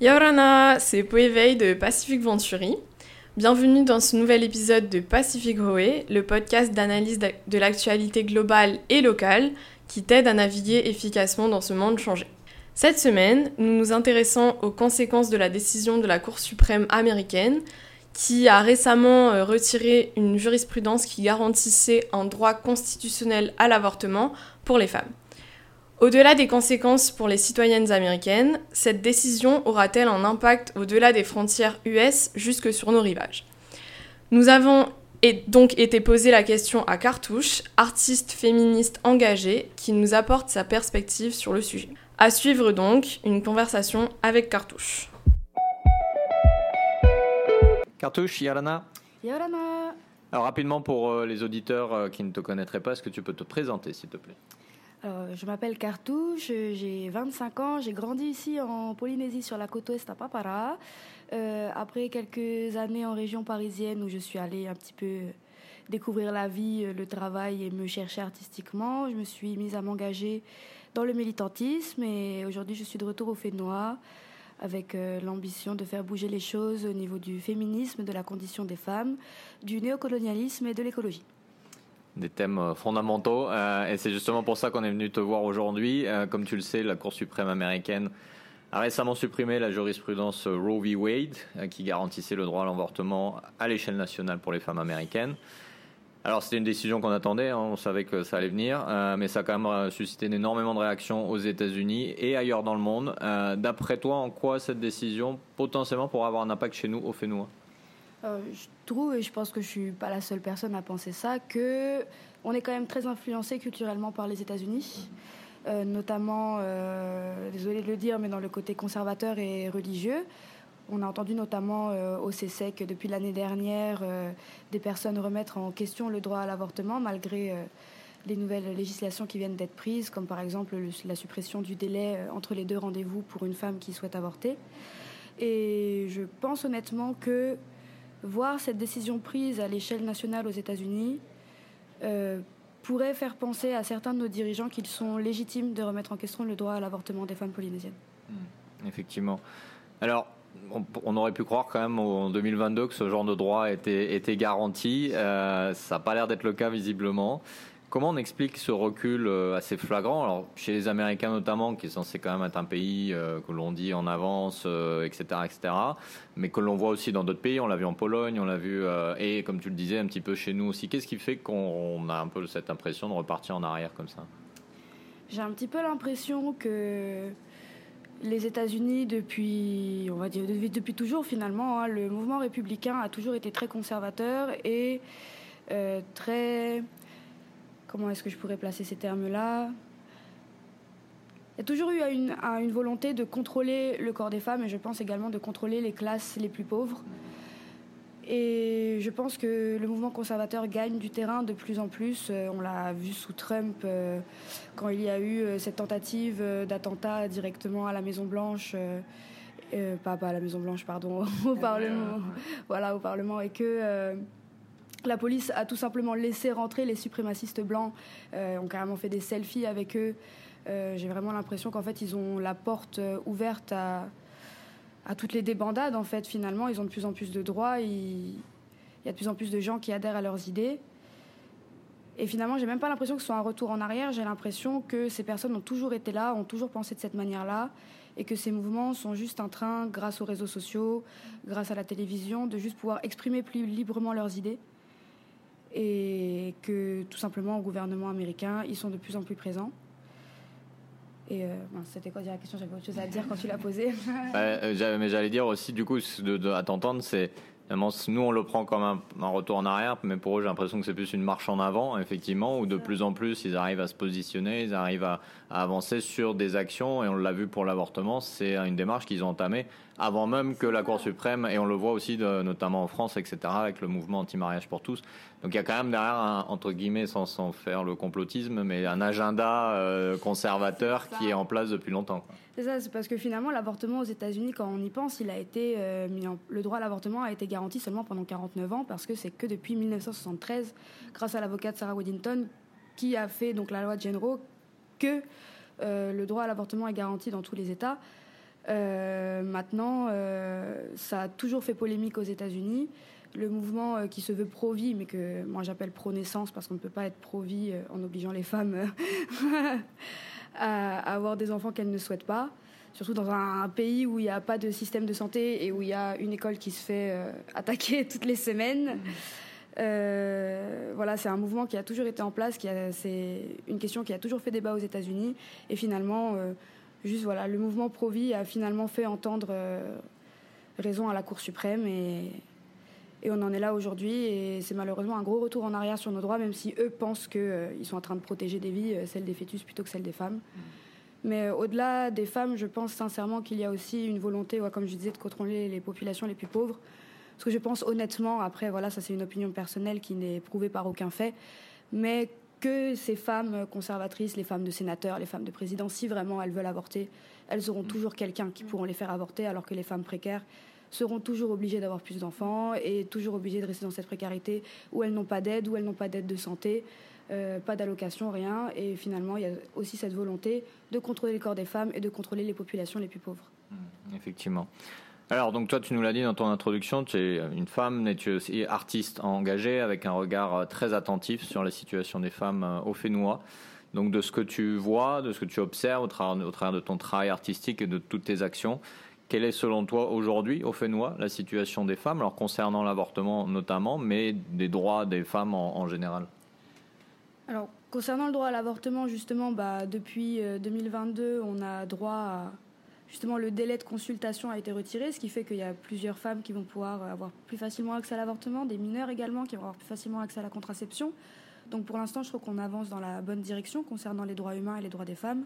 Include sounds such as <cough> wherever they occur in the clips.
Yorana, c'est Poéveil de Pacific Venturi. Bienvenue dans ce nouvel épisode de Pacific Hoé, le podcast d'analyse de l'actualité globale et locale qui t'aide à naviguer efficacement dans ce monde changé. Cette semaine, nous nous intéressons aux conséquences de la décision de la Cour suprême américaine qui a récemment euh, retiré une jurisprudence qui garantissait un droit constitutionnel à l'avortement pour les femmes. Au-delà des conséquences pour les citoyennes américaines, cette décision aura-t-elle un impact au-delà des frontières US jusque sur nos rivages? Nous avons donc été posé la question à Cartouche, artiste féministe engagée, qui nous apporte sa perspective sur le sujet. À suivre donc une conversation avec Cartouche. Cartouche, Yarana Yarana Alors rapidement pour euh, les auditeurs euh, qui ne te connaîtraient pas, est-ce que tu peux te présenter s'il te plaît? Je m'appelle Cartouche, j'ai 25 ans, j'ai grandi ici en Polynésie sur la côte ouest à Papara. Euh, après quelques années en région parisienne où je suis allée un petit peu découvrir la vie, le travail et me chercher artistiquement, je me suis mise à m'engager dans le militantisme et aujourd'hui je suis de retour au Fénois avec euh, l'ambition de faire bouger les choses au niveau du féminisme, de la condition des femmes, du néocolonialisme et de l'écologie des thèmes euh, fondamentaux. Euh, et c'est justement pour ça qu'on est venu te voir aujourd'hui. Euh, comme tu le sais, la Cour suprême américaine a récemment supprimé la jurisprudence Roe v. Wade, qui garantissait le droit à l'avortement à l'échelle nationale pour les femmes américaines. Alors c'était une décision qu'on attendait, hein, on savait que ça allait venir, mais ça a quand même suscité énormément de réactions aux États-Unis et ailleurs dans le monde. D'après toi, en quoi cette décision potentiellement pourrait avoir un impact chez nous, au Fénois euh, je trouve, et je pense que je suis pas la seule personne à penser ça, que on est quand même très influencé culturellement par les États-Unis, euh, notamment, euh, désolé de le dire, mais dans le côté conservateur et religieux. On a entendu notamment au CSEC depuis l'année dernière des personnes remettre en question le droit à l'avortement malgré les nouvelles législations qui viennent d'être prises, comme par exemple la suppression du délai entre les deux rendez-vous pour une femme qui souhaite avorter. Et je pense honnêtement que voir cette décision prise à l'échelle nationale aux États-Unis euh, pourrait faire penser à certains de nos dirigeants qu'ils sont légitimes de remettre en question le droit à l'avortement des femmes polynésiennes. Mmh, effectivement. Alors, on, aurait pu croire quand même en 2022 que ce genre de droit était, était garanti. Euh, ça n'a pas l'air d'être le cas visiblement. Comment on explique ce recul euh, assez flagrant? Chez les Américains notamment, qui est censé quand même être un pays euh, que l'on dit en avance, etc., euh, etc., mais que l'on voit aussi dans d'autres pays. On l'a vu en Pologne, on l'a vu, et comme tu le disais, un petit peu chez nous aussi. Qu'est-ce qui fait qu'on a un peu cette impression de repartir en arrière comme ça? J'ai un petit peu l'impression que les États-Unis, depuis, on va dire, depuis, toujours finalement, hein, le mouvement républicain a toujours été très conservateur et très comment est-ce que je pourrais placer ces termes-là? Il y a toujours eu une, une, volonté de contrôler le corps des femmes et je pense également de contrôler les classes les plus pauvres. Et je pense que le mouvement conservateur gagne du terrain de plus en plus. Euh, on l'a vu sous Trump euh, quand il y a eu euh, cette tentative d'attentat directement à la Maison Blanche. pas, pas, à la Maison Blanche, pardon, <laughs> au Parlement. Voilà, au Parlement. Et que la police a tout simplement laissé rentrer les suprémacistes blancs, euh, ont carrément fait des selfies avec eux. Euh, j'ai vraiment l'impression qu'en fait, ils ont la porte euh, ouverte à, toutes les débandades, en fait, finalement. Ils ont de plus en plus de droits, il y a de plus en plus de gens qui adhèrent à leurs idées. Et finalement, j'ai même pas l'impression que ce soit un retour en arrière, j'ai l'impression que ces personnes ont toujours été là, ont toujours pensé de cette manière-là, et que ces mouvements sont juste en train, grâce aux réseaux sociaux, grâce à la télévision, de juste pouvoir exprimer plus librement leurs idées et que tout simplement au gouvernement américain, ils sont de plus en plus présents. Et euh, c'était quoi dire la question J'avais autre chose à dire quand tu l'as posée. <laughs> Euh, mais j'allais dire aussi, du coup, à t'entendre, c'est nous, on le prend comme un, retour en arrière, mais pour eux, j'ai l'impression que c'est plus une marche en avant, effectivement, où de plus en plus, ils arrivent à se positionner, ils arrivent à, avancer sur des actions, et on l'a vu pour l'avortement, c'est une démarche qu'ils ont entamée avant même que la Cour suprême, et on le voit aussi notamment en France, etc., avec le mouvement anti-mariage pour tous. Donc il y a quand même derrière, entre guillemets, sans, sans, faire le complotisme, mais un agenda euh, conservateur qui est en place depuis longtemps. C'est parce que finalement, l'avortement aux États-Unis, quand on y pense, il a été euh, le droit à l'avortement a été garanti seulement pendant 49 ans, parce que c'est que depuis 1973, grâce à l'avocate Sarah Weddington, qui a fait donc la loi de que euh, le droit à l'avortement est garanti dans tous les États. maintenant, ça a toujours fait polémique aux États-Unis. Le mouvement qui se veut pro-vie, mais que moi j'appelle pro-naissance parce qu'on ne peut pas être pro-vie en obligeant les femmes <laughs> à avoir des enfants qu'elles ne souhaitent pas surtout dans un, pays où il n'y a pas de système de santé et où il y a une école qui se fait euh, attaquer <laughs> toutes les semaines. Mmh. Euh, voilà, c'est un mouvement qui a toujours été en place, c'est une question qui a toujours fait débat aux États-Unis. Et finalement, euh, juste voilà, le mouvement pro-vie a finalement fait entendre raison à la Cour suprême et, et on en est là aujourd'hui. Et c'est malheureusement un gros retour en arrière sur nos droits, même si eux pensent qu'ils sont en train de protéger des vies, celles des fœtus plutôt que celles des femmes. Mmh. Mais au-delà des femmes, je pense sincèrement qu'il y a aussi une volonté, comme je disais, de contrôler les populations les plus pauvres. Parce que je pense honnêtement, après, voilà, ça c'est une opinion personnelle qui n'est prouvée par aucun fait, mais que ces femmes conservatrices, les femmes de sénateurs, les femmes de présidents, si vraiment elles veulent avorter, elles auront toujours quelqu'un qui pourront les faire avorter, alors que les femmes précaires seront toujours obligées d'avoir plus d'enfants et toujours obligées de rester dans cette précarité où elles n'ont pas d'aide, où elles n'ont pas d'aide de santé. Euh, pas d'allocation, rien. Et finalement, il y a aussi cette volonté de contrôler le corps des femmes et de contrôler les populations les plus pauvres. Mmh, effectivement. Alors, donc toi, tu nous l'as dit dans ton introduction, tu es une femme, mais tu es aussi artiste engagée avec un regard euh, très attentif sur la situation des femmes euh, au Fénois. Donc, de ce que tu vois, de ce que tu observes au travers, au travers de ton travail artistique et de toutes tes actions, quelle est selon toi aujourd'hui au Fénois la situation des femmes, concernant l'avortement notamment, mais des droits des femmes en général? Alors, concernant le droit à l'avortement, justement, bah, depuis 2022, euh, on a droit à. Justement, le délai de consultation a été retiré, ce qui fait qu'il y a plusieurs femmes qui vont pouvoir avoir plus facilement accès à l'avortement, des mineurs également qui vont avoir plus facilement accès à la contraception. Donc pour l'instant, je trouve qu'on avance dans la bonne direction concernant les droits humains et les droits des femmes.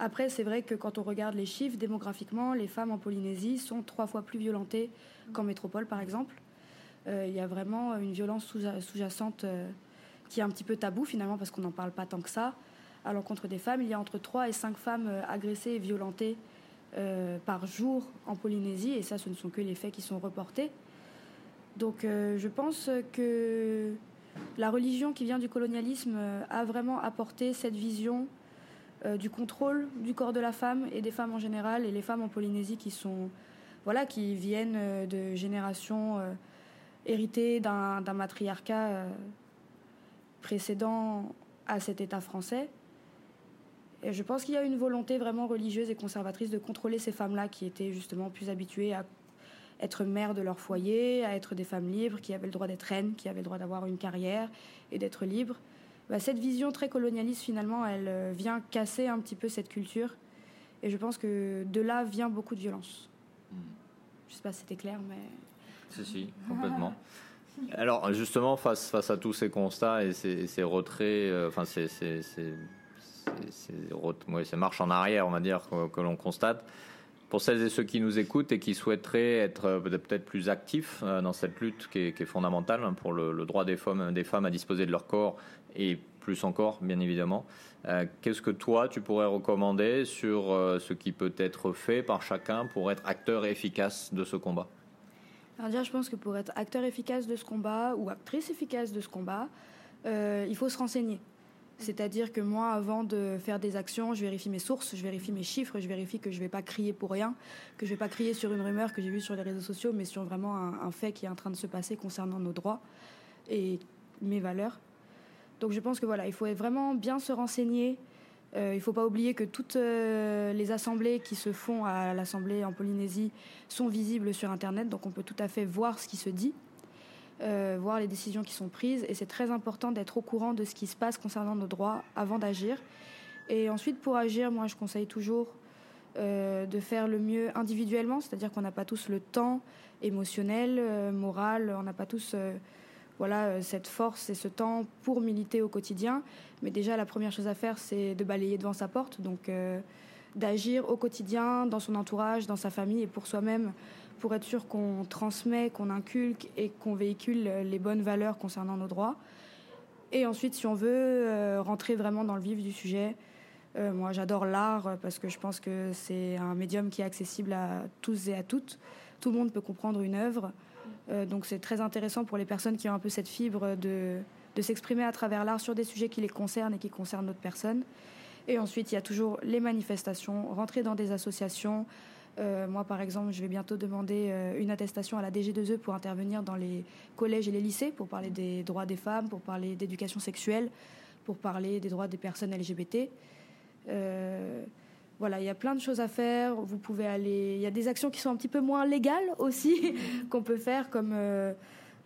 Après, c'est vrai que quand on regarde les chiffres, démographiquement, les femmes en Polynésie sont trois fois plus violentées qu'en métropole, par exemple. Euh, il y a vraiment une violence sous-jacente. Euh, qui est un petit peu tabou finalement parce qu'on n'en parle pas tant que ça, à l'encontre des femmes. Il y a entre 3 et 5 femmes euh, agressées et violentées par jour en Polynésie, et ça, ce ne sont que les faits qui sont reportés. Donc je pense que la religion qui vient du colonialisme a vraiment apporté cette vision du contrôle du corps de la femme et des femmes en général, et les femmes en Polynésie qui sont voilà, qui viennent de générations héritées d'un matriarcat précédent à cet État français. Et je pense qu'il y a une volonté vraiment religieuse et conservatrice de contrôler ces femmes-là qui étaient justement plus habituées à être mères de leur foyer, à être des femmes libres, qui avaient le droit d'être reines, qui avaient le droit d'avoir une carrière et d'être libres. Bah, cette vision très colonialiste, finalement, elle euh, vient casser un petit peu cette culture. Et je pense que de là vient beaucoup de violence. Hmm. Je ne sais pas si c'était clair, mais... Si, si, complètement. <laughs> Alors justement, face, face à tous ces constats et ces, retraits, euh, enfin ces, ces, ces, marches en arrière, on va dire, que, l'on constate, pour celles et ceux qui nous écoutent et qui souhaiteraient être euh, peut-être plus actifs euh, dans cette lutte qui est, fondamentale hein, pour le, droit des femmes, des femmes à disposer de leur corps et plus encore, bien évidemment, qu'est-ce que toi tu pourrais recommander sur ce qui peut être fait par chacun pour être acteur efficace de ce combat? Alors déjà, je pense que pour être acteur efficace de ce combat ou actrice efficace de ce combat, euh, il faut se renseigner. C'est-à-dire que moi, avant de faire des actions, je vérifie mes sources, je vérifie mes chiffres, je vérifie que je ne vais pas crier pour rien, que je ne vais pas crier sur une rumeur que j'ai vue sur les réseaux sociaux, mais sur vraiment un, fait qui est en train de se passer concernant nos droits et mes valeurs. Donc je pense que voilà, il faut vraiment bien se renseigner, euh, il ne faut pas oublier que toutes euh, les assemblées qui se font à l'Assemblée en Polynésie sont visibles sur Internet, donc on peut tout à fait voir ce qui se dit, euh, voir les décisions qui sont prises, et c'est très important d'être au courant de ce qui se passe concernant nos droits avant d'agir. Et ensuite, pour agir, moi, je conseille toujours de faire le mieux individuellement, c'est-à-dire qu'on n'a pas tous le temps émotionnel, moral, on n'a pas tous voilà, euh, cette force et ce temps pour militer au quotidien. Mais déjà, la première chose à faire, c'est de balayer devant sa porte, donc euh, d'agir au quotidien, dans son entourage, dans sa famille et pour soi-même, pour être sûr qu'on transmet, qu'on inculque et qu'on véhicule les bonnes valeurs concernant nos droits. Et ensuite, si on veut euh, rentrer vraiment dans le vif du sujet, moi j'adore l'art parce que je pense que c'est un médium qui est accessible à tous et à toutes. Tout le monde peut comprendre une œuvre. Euh, donc c'est très intéressant pour les personnes qui ont un peu cette fibre de, de s'exprimer à travers l'art sur des sujets qui les concernent et qui concernent d'autres personnes. Et ensuite, il y a toujours les manifestations, rentrer dans des associations, moi, par exemple, je vais bientôt demander une attestation à la DG2E pour intervenir dans les collèges et les lycées pour parler des droits des femmes, pour parler d'éducation sexuelle, pour parler des droits des personnes LGBT. Voilà, il y a plein de choses à faire. Vous pouvez aller. Il y a des actions qui sont un petit peu moins légales aussi <laughs> qu'on peut faire, comme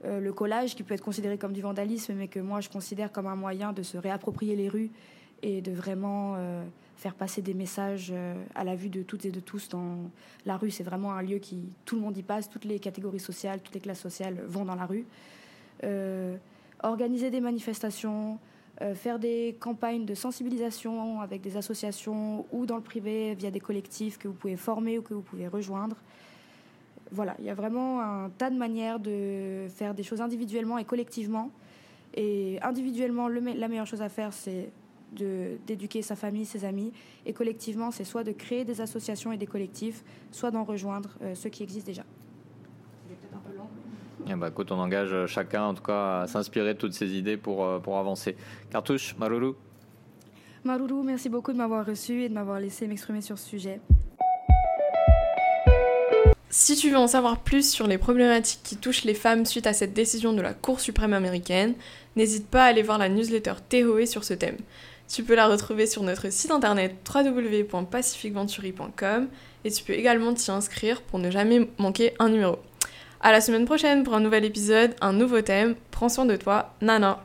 euh, le collage qui peut être considéré comme du vandalisme, mais que moi je considère comme un moyen de se réapproprier les rues et de vraiment euh, faire passer des messages euh, à la vue de toutes et de tous dans la rue. C'est vraiment un lieu qui tout le monde y passe, toutes les catégories sociales, toutes les classes sociales vont dans la rue. organiser des manifestations, faire des campagnes de sensibilisation avec des associations ou dans le privé via des collectifs que vous pouvez former ou que vous pouvez rejoindre voilà, il y a vraiment un tas de manières de faire des choses individuellement et collectivement. Et individuellement, la meilleure chose à faire, c'est d'éduquer sa famille, ses amis. Et collectivement, c'est soit de créer des associations et des collectifs, soit d'en rejoindre euh, ceux qui existent déjà. Eh ben, écoute, on engage chacun, en tout cas, à s'inspirer de toutes ces idées pour, euh, pour avancer. Cartouche, Maruru Maruru, merci beaucoup de m'avoir reçu et de m'avoir laissé m'exprimer sur ce sujet. Si tu veux en savoir plus sur les problématiques qui touchent les femmes suite à cette décision de la Cour suprême américaine, n'hésite pas à aller voir la newsletter Tehoe sur ce thème. Tu peux la retrouver sur notre site internet www.pacificventuri.com et tu peux également t'y inscrire pour ne jamais manquer un numéro. À la semaine prochaine pour un nouvel épisode, un nouveau thème. Prends soin de toi, Nana.